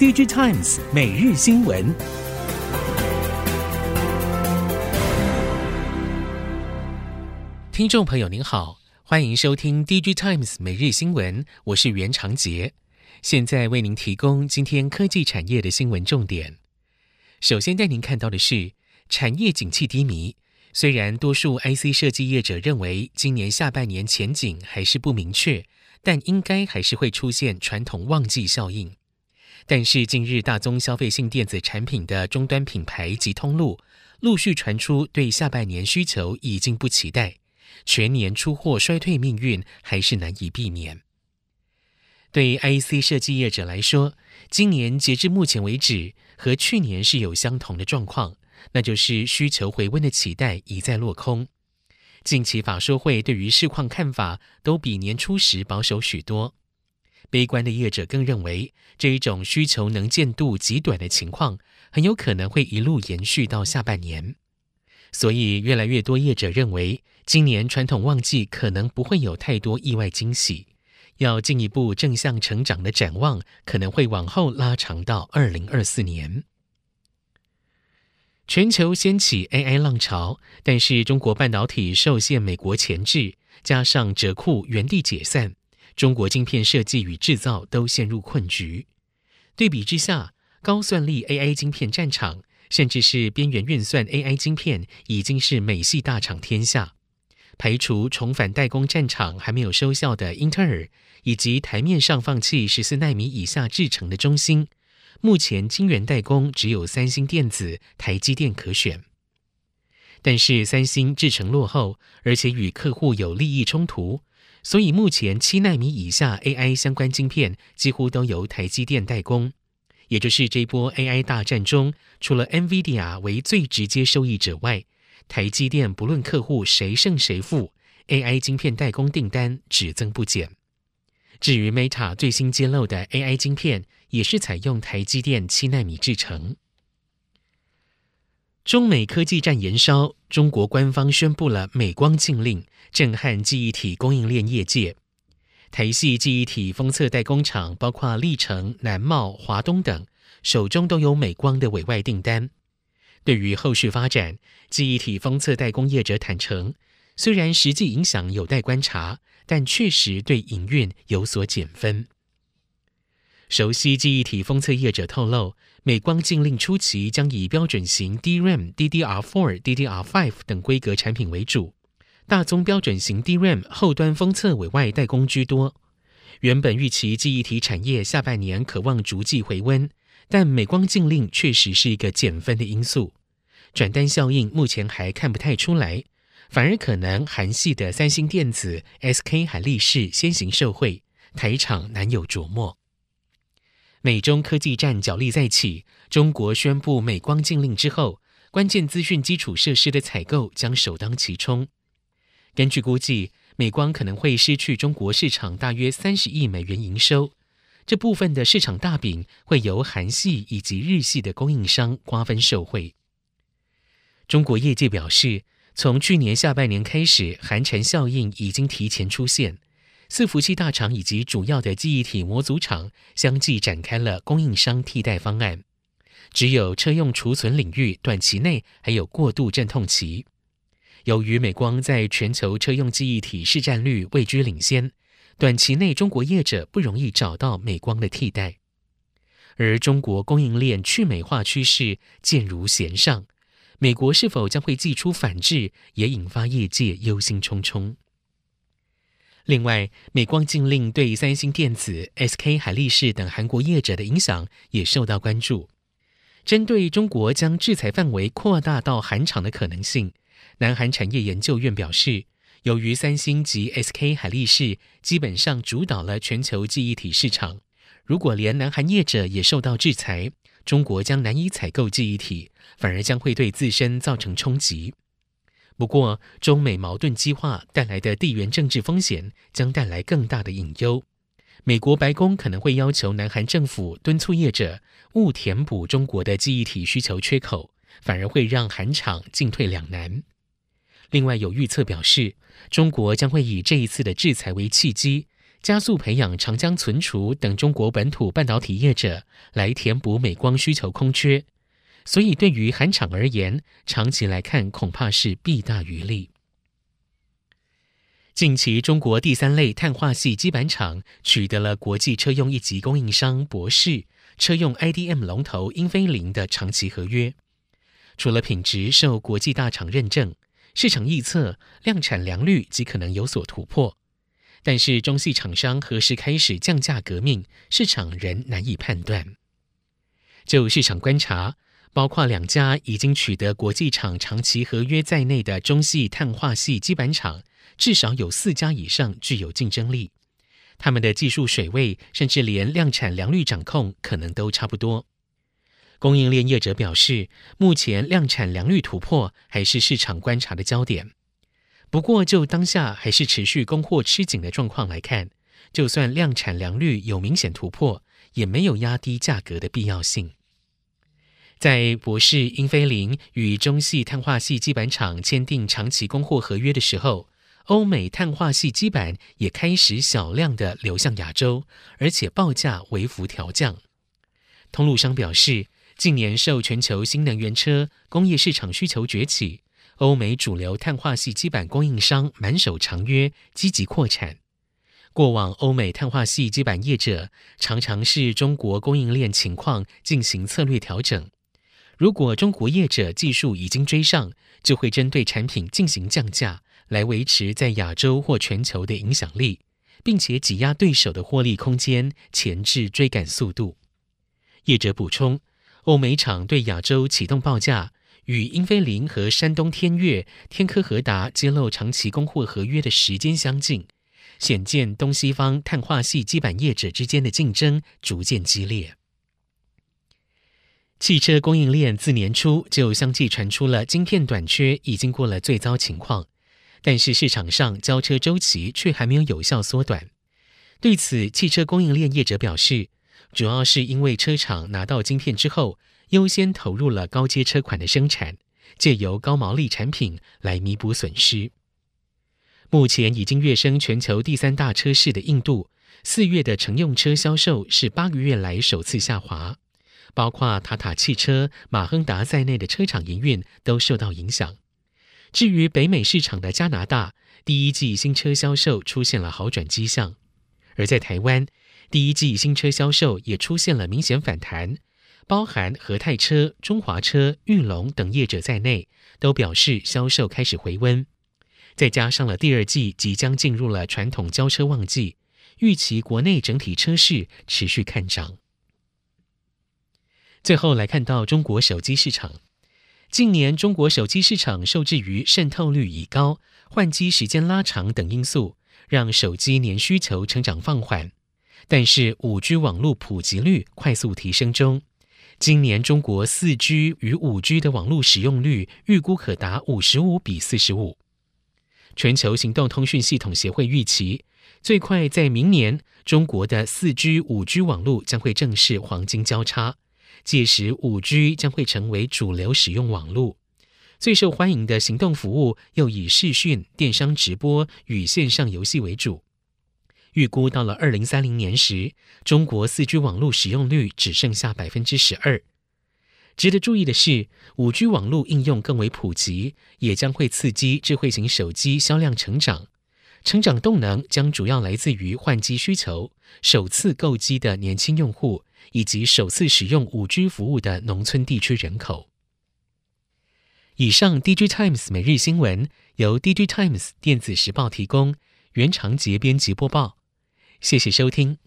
DigiTimes 每日新闻，听众朋友您好，欢迎收听 DigiTimes 每日新闻，我是袁长杰，现在为您提供今天科技产业的新闻重点。首先带您看到的是产业景气低迷，虽然多数 IC 设计业者认为今年下半年前景还是不明确，但应该还是会出现传统旺季效应。但是近日，大宗消费性电子产品的终端品牌及通路陆续传出对下半年需求已经不期待，全年出货衰退命运还是难以避免。对 I E C 设计业者来说，今年截至目前为止和去年是有相同的状况，那就是需求回温的期待一再落空。近期法说会对于市况看法都比年初时保守许多。悲观的业者更认为，这一种需求能见度极短的情况，很有可能会一路延续到下半年。所以，越来越多业者认为，今年传统旺季可能不会有太多意外惊喜，要进一步正向成长的展望，可能会往后拉长到二零二四年。全球掀起 AI 浪潮，但是中国半导体受限美国前置，加上折库原地解散。中国晶片设计与制造都陷入困局。对比之下，高算力 AI 晶片战场，甚至是边缘运算 AI 晶片，已经是美系大厂天下。排除重返代工战场还没有收效的英特尔，以及台面上放弃十四纳米以下制程的中芯，目前晶圆代工只有三星电子、台积电可选。但是三星制程落后，而且与客户有利益冲突。所以目前七纳米以下 AI 相关晶片几乎都由台积电代工，也就是这波 AI 大战中，除了 NVIDIA 为最直接受益者外，台积电不论客户谁胜谁负，AI 晶片代工订单只增不减。至于 Meta 最新揭露的 AI 晶片，也是采用台积电七纳米制程。中美科技战延烧，中国官方宣布了美光禁令，震撼记忆体供应链业界。台系记忆体封测代工厂，包括力成、南茂、华东等，手中都有美光的委外订单。对于后续发展，记忆体封测代工业者坦承，虽然实际影响有待观察，但确实对营运有所减分。熟悉记忆体封测业者透露，美光禁令初期将以标准型 DRAM、DDR4、DDR5 等规格产品为主，大宗标准型 DRAM 后端封测委外代工居多。原本预期记忆体产业下半年可望逐季回温，但美光禁令确实是一个减分的因素，转单效应目前还看不太出来，反而可能韩系的三星电子、SK 海力士先行受惠，台厂难有着墨。美中科技战角力再起，中国宣布美光禁令之后，关键资讯基础设施的采购将首当其冲。根据估计，美光可能会失去中国市场大约三十亿美元营收，这部分的市场大饼会由韩系以及日系的供应商瓜分受惠。中国业界表示，从去年下半年开始，寒蝉效应已经提前出现。伺服器大厂以及主要的记忆体模组厂相继展开了供应商替代方案，只有车用储存领域短期内还有过渡阵痛期。由于美光在全球车用记忆体市占率位居领先，短期内中国业者不容易找到美光的替代。而中国供应链去美化趋势渐如弦上，美国是否将会祭出反制，也引发业界忧心忡忡。另外，美光禁令对三星电子、SK 海力士等韩国业者的影响也受到关注。针对中国将制裁范围扩大到韩厂的可能性，南韩产业研究院表示，由于三星及 SK 海力士基本上主导了全球记忆体市场，如果连南韩业者也受到制裁，中国将难以采购记忆体，反而将会对自身造成冲击。不过，中美矛盾激化带来的地缘政治风险将带来更大的隐忧。美国白宫可能会要求南韩政府敦促业者勿填补中国的记忆体需求缺口，反而会让韩厂进退两难。另外，有预测表示，中国将会以这一次的制裁为契机，加速培养长江存储等中国本土半导体业者，来填补美光需求空缺。所以，对于韩厂而言，长期来看恐怕是弊大于利。近期，中国第三类碳化系基板厂取得了国际车用一级供应商博世、车用 IDM 龙头英飞凌的长期合约。除了品质受国际大厂认证，市场预测量产良率极可能有所突破。但是，中系厂商何时开始降价革命，市场仍难以判断。就市场观察，包括两家已经取得国际厂长期合约在内的中系碳化系基板厂。至少有四家以上具有竞争力，他们的技术水位甚至连量产良率掌控可能都差不多。供应链业者表示，目前量产良率突破还是市场观察的焦点。不过，就当下还是持续供货吃紧的状况来看，就算量产良率有明显突破，也没有压低价格的必要性。在博世、英飞凌与中系碳化矽基板厂签订长期供货合约的时候，欧美碳化矽基板也开始小量的流向亚洲，而且报价微幅调降。通路商表示，近年受全球新能源车工业市场需求崛起，欧美主流碳化矽基板供应商满手长约，积极扩产。过往欧美碳化矽基板业者常常视中国供应链情况进行策略调整，如果中国业者技术已经追上，就会针对产品进行降价。来维持在亚洲或全球的影响力，并且挤压对手的获利空间，前置追赶速度。业者补充，欧美厂对亚洲启动报价，与英飞凌和山东天悦、天科和达揭露长期供货合约的时间相近，显见东西方碳化矽基板业者之间的竞争逐渐激烈。汽车供应链自年初就相继传出了晶片短缺，已经过了最糟情况。但是市场上交车周期却还没有有效缩短。对此，汽车供应链业者表示，主要是因为车厂拿到晶片之后，优先投入了高阶车款的生产，借由高毛利产品来弥补损失。目前已经跃升全球第三大车市的印度，四月的乘用车销售是八个月来首次下滑，包括塔塔汽车、马亨达在内的车厂营运都受到影响。至于北美市场的加拿大，第一季新车销售出现了好转迹象；而在台湾，第一季新车销售也出现了明显反弹，包含和泰车、中华车、裕隆等业者在内，都表示销售开始回温。再加上了第二季即将进入了传统交车旺季，预期国内整体车市持续看涨。最后来看到中国手机市场。近年，中国手机市场受制于渗透率已高、换机时间拉长等因素，让手机年需求成长放缓。但是，五 G 网络普及率快速提升中，今年中国四 G 与五 G 的网络使用率预估可达五十五比四十五。全球行动通讯系统协会预期，最快在明年，中国的四 G、五 G 网络将会正式黄金交叉。届时，五 G 将会成为主流使用网络，最受欢迎的行动服务又以视讯、电商直播与线上游戏为主。预估到了二零三零年时，中国四 G 网络使用率只剩下百分之十二。值得注意的是，五 G 网络应用更为普及，也将会刺激智慧型手机销量成长。成长动能将主要来自于换机需求、首次购机的年轻用户。以及首次使用五 G 服务的农村地区人口。以上，DG Times 每日新闻由 DG Times 电子时报提供，原长节编辑播报。谢谢收听。